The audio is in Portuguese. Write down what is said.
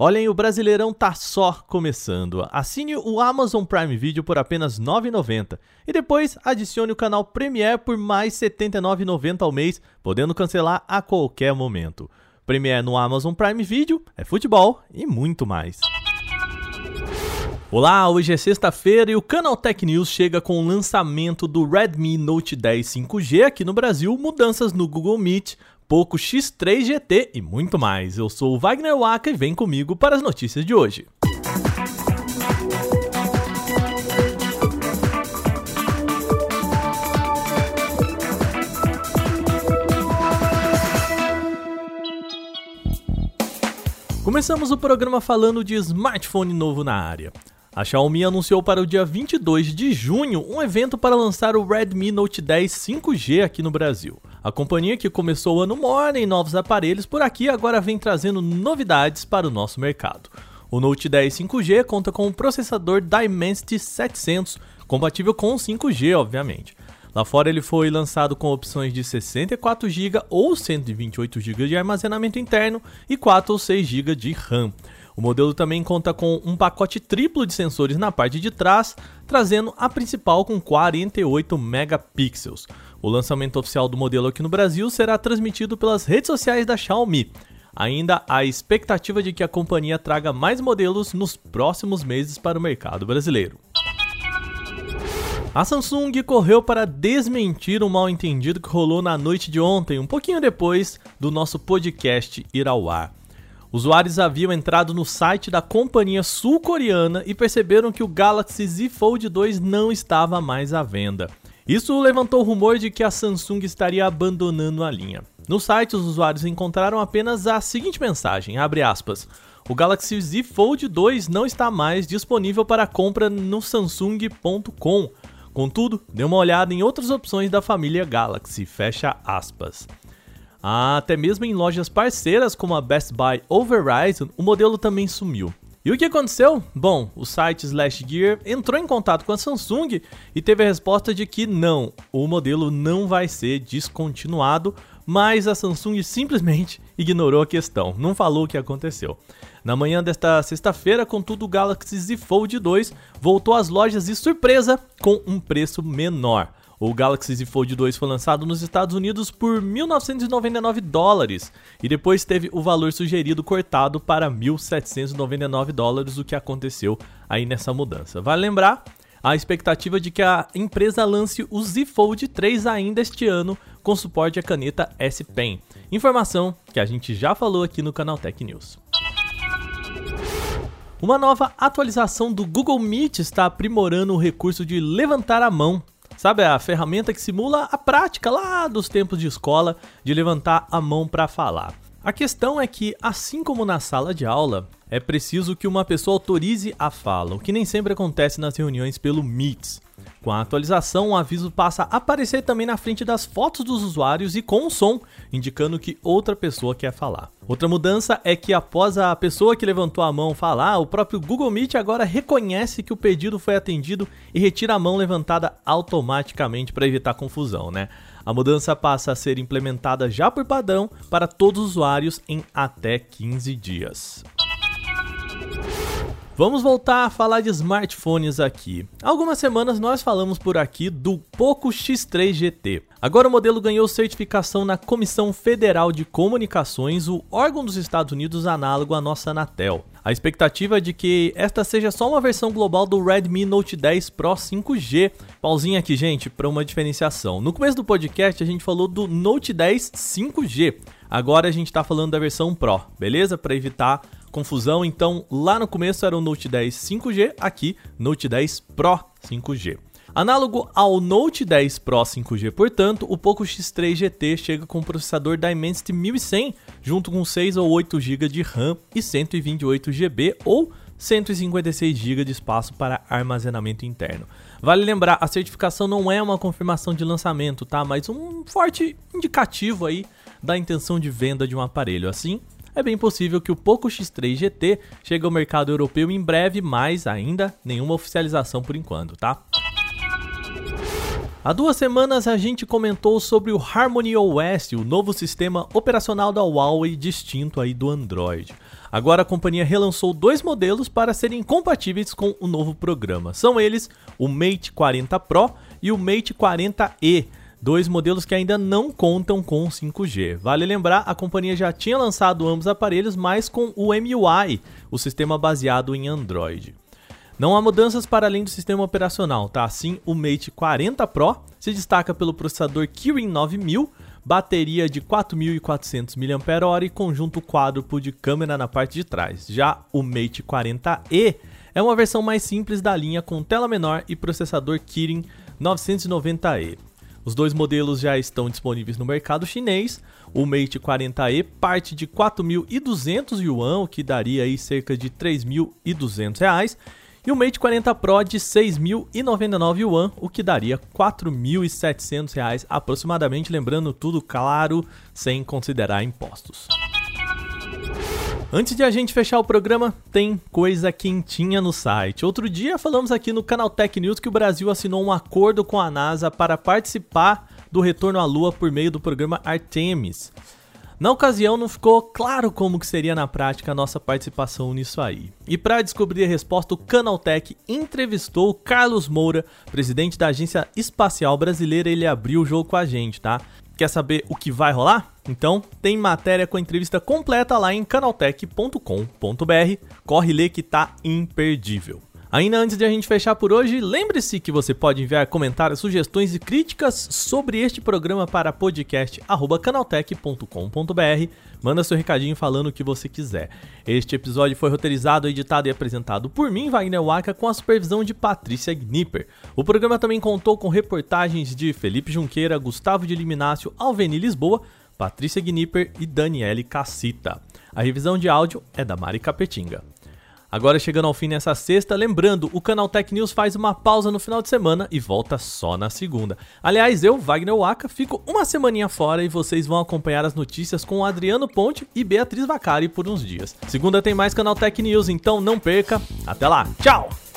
Olhem, o Brasileirão tá só começando. Assine o Amazon Prime Video por apenas R$ 9,90 e depois adicione o canal Premiere por mais R$ 79,90 ao mês, podendo cancelar a qualquer momento. Premiere no Amazon Prime Video é futebol e muito mais. Olá, hoje é sexta-feira e o Canal Tech News chega com o lançamento do Redmi Note 10 5G aqui no Brasil, mudanças no Google Meet, Poco X3 GT e muito mais. Eu sou o Wagner Waka e vem comigo para as notícias de hoje. Começamos o programa falando de smartphone novo na área. A Xiaomi anunciou para o dia 22 de junho um evento para lançar o Redmi Note 10 5G aqui no Brasil. A companhia que começou o ano mora em novos aparelhos por aqui agora vem trazendo novidades para o nosso mercado. O Note 10 5G conta com um processador Dimensity 700, compatível com 5G, obviamente. Lá fora ele foi lançado com opções de 64 GB ou 128 GB de armazenamento interno e 4 ou 6 GB de RAM. O modelo também conta com um pacote triplo de sensores na parte de trás, trazendo a principal com 48 megapixels. O lançamento oficial do modelo aqui no Brasil será transmitido pelas redes sociais da Xiaomi. Ainda há expectativa de que a companhia traga mais modelos nos próximos meses para o mercado brasileiro. A Samsung correu para desmentir um mal-entendido que rolou na noite de ontem, um pouquinho depois do nosso podcast ir ao ar. Usuários haviam entrado no site da companhia sul-coreana e perceberam que o Galaxy Z Fold 2 não estava mais à venda. Isso levantou o rumor de que a Samsung estaria abandonando a linha. No site, os usuários encontraram apenas a seguinte mensagem, aspas, o Galaxy Z Fold 2 não está mais disponível para compra no Samsung.com. Contudo, dê uma olhada em outras opções da família Galaxy, fecha aspas. Até mesmo em lojas parceiras como a Best Buy ou Verizon, o modelo também sumiu. E o que aconteceu? Bom, o site Slash Gear entrou em contato com a Samsung e teve a resposta de que não, o modelo não vai ser descontinuado, mas a Samsung simplesmente ignorou a questão, não falou o que aconteceu. Na manhã desta sexta-feira, contudo, o Galaxy Z Fold 2 voltou às lojas de surpresa com um preço menor. O Galaxy Z Fold 2 foi lançado nos Estados Unidos por 1.999 dólares e depois teve o valor sugerido cortado para 1.799 dólares, o que aconteceu aí nessa mudança. Vale lembrar a expectativa de que a empresa lance o Z Fold 3 ainda este ano com suporte à caneta S Pen. Informação que a gente já falou aqui no canal Tech News. Uma nova atualização do Google Meet está aprimorando o recurso de levantar a mão Sabe a ferramenta que simula a prática lá dos tempos de escola de levantar a mão para falar. A questão é que, assim como na sala de aula, é preciso que uma pessoa autorize a fala, o que nem sempre acontece nas reuniões pelo Meets. Com a atualização, o aviso passa a aparecer também na frente das fotos dos usuários e com o som, indicando que outra pessoa quer falar. Outra mudança é que após a pessoa que levantou a mão falar, o próprio Google Meet agora reconhece que o pedido foi atendido e retira a mão levantada automaticamente para evitar confusão, né? A mudança passa a ser implementada já por padrão para todos os usuários em até 15 dias. Vamos voltar a falar de smartphones aqui. Há algumas semanas nós falamos por aqui do Poco X3 GT. Agora o modelo ganhou certificação na Comissão Federal de Comunicações, o órgão dos Estados Unidos análogo à nossa Anatel. A expectativa é de que esta seja só uma versão global do Redmi Note 10 Pro 5G. Pauzinho aqui, gente, para uma diferenciação. No começo do podcast a gente falou do Note 10 5G. Agora a gente está falando da versão Pro, beleza? Para evitar confusão. Então, lá no começo era o Note 10 5G, aqui Note 10 Pro 5G. Análogo ao Note 10 Pro 5G, portanto, o Poco X3 GT chega com o processador Dimensity 1100, junto com 6 ou 8 GB de RAM e 128 GB ou 156 GB de espaço para armazenamento interno. Vale lembrar, a certificação não é uma confirmação de lançamento, tá? Mas um forte indicativo aí da intenção de venda de um aparelho. Assim, é bem possível que o Poco X3 GT chegue ao mercado europeu em breve, mas ainda nenhuma oficialização por enquanto, tá? Há duas semanas a gente comentou sobre o Harmony OS, o novo sistema operacional da Huawei distinto aí do Android. Agora a companhia relançou dois modelos para serem compatíveis com o novo programa. São eles o Mate 40 Pro e o Mate 40e, dois modelos que ainda não contam com 5G. Vale lembrar, a companhia já tinha lançado ambos aparelhos, mas com o MUI, o sistema baseado em Android. Não há mudanças para além do sistema operacional, tá? Assim, o Mate 40 Pro se destaca pelo processador Kirin 9000, bateria de 4.400 mAh e conjunto quádruplo de câmera na parte de trás. Já o Mate 40e é uma versão mais simples da linha com tela menor e processador Kirin 990e. Os dois modelos já estão disponíveis no mercado chinês. O Mate 40e parte de 4.200 yuan, o que daria aí cerca de 3.200 reais, e o Mate 40 Pro de 6.099 yuan, o que daria 4.700 reais aproximadamente, lembrando tudo claro, sem considerar impostos. Antes de a gente fechar o programa, tem coisa quentinha no site. Outro dia falamos aqui no Canal Tech News que o Brasil assinou um acordo com a NASA para participar do retorno à Lua por meio do programa Artemis. Na ocasião não ficou claro como que seria na prática a nossa participação nisso aí. E para descobrir a resposta, o Canaltech entrevistou o Carlos Moura, presidente da Agência Espacial Brasileira, ele abriu o jogo com a gente, tá? Quer saber o que vai rolar? Então, tem matéria com a entrevista completa lá em canaltech.com.br. Corre ler que tá imperdível. Ainda antes de a gente fechar por hoje, lembre-se que você pode enviar comentários, sugestões e críticas sobre este programa para podcast@canaltech.com.br. Manda seu recadinho falando o que você quiser. Este episódio foi roteirizado, editado e apresentado por mim, Wagner Waka, com a supervisão de Patrícia Gnipper. O programa também contou com reportagens de Felipe Junqueira, Gustavo de Liminácio, Alveni Lisboa, Patrícia Gnipper e Daniele Cassita. A revisão de áudio é da Mari Capetinga. Agora chegando ao fim nessa sexta, lembrando, o canal Tech News faz uma pausa no final de semana e volta só na segunda. Aliás, eu, Wagner Waka, fico uma semaninha fora e vocês vão acompanhar as notícias com Adriano Ponte e Beatriz Vacari por uns dias. Segunda tem mais canal Tech News, então não perca. Até lá, tchau!